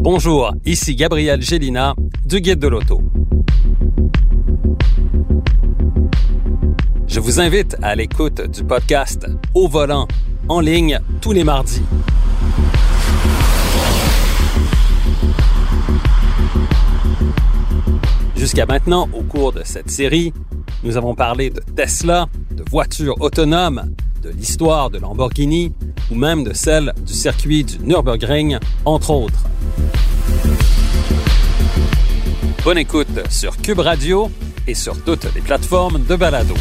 Bonjour, ici Gabriel Gélina du Guide de l'Auto. Je vous invite à l'écoute du podcast Au volant en ligne tous les mardis. Jusqu'à maintenant, au cours de cette série, nous avons parlé de Tesla, de voitures autonomes, de l'histoire de Lamborghini ou même de celle du circuit du Nürburgring, entre autres. Bonne écoute sur Cube Radio et sur toutes les plateformes de balado.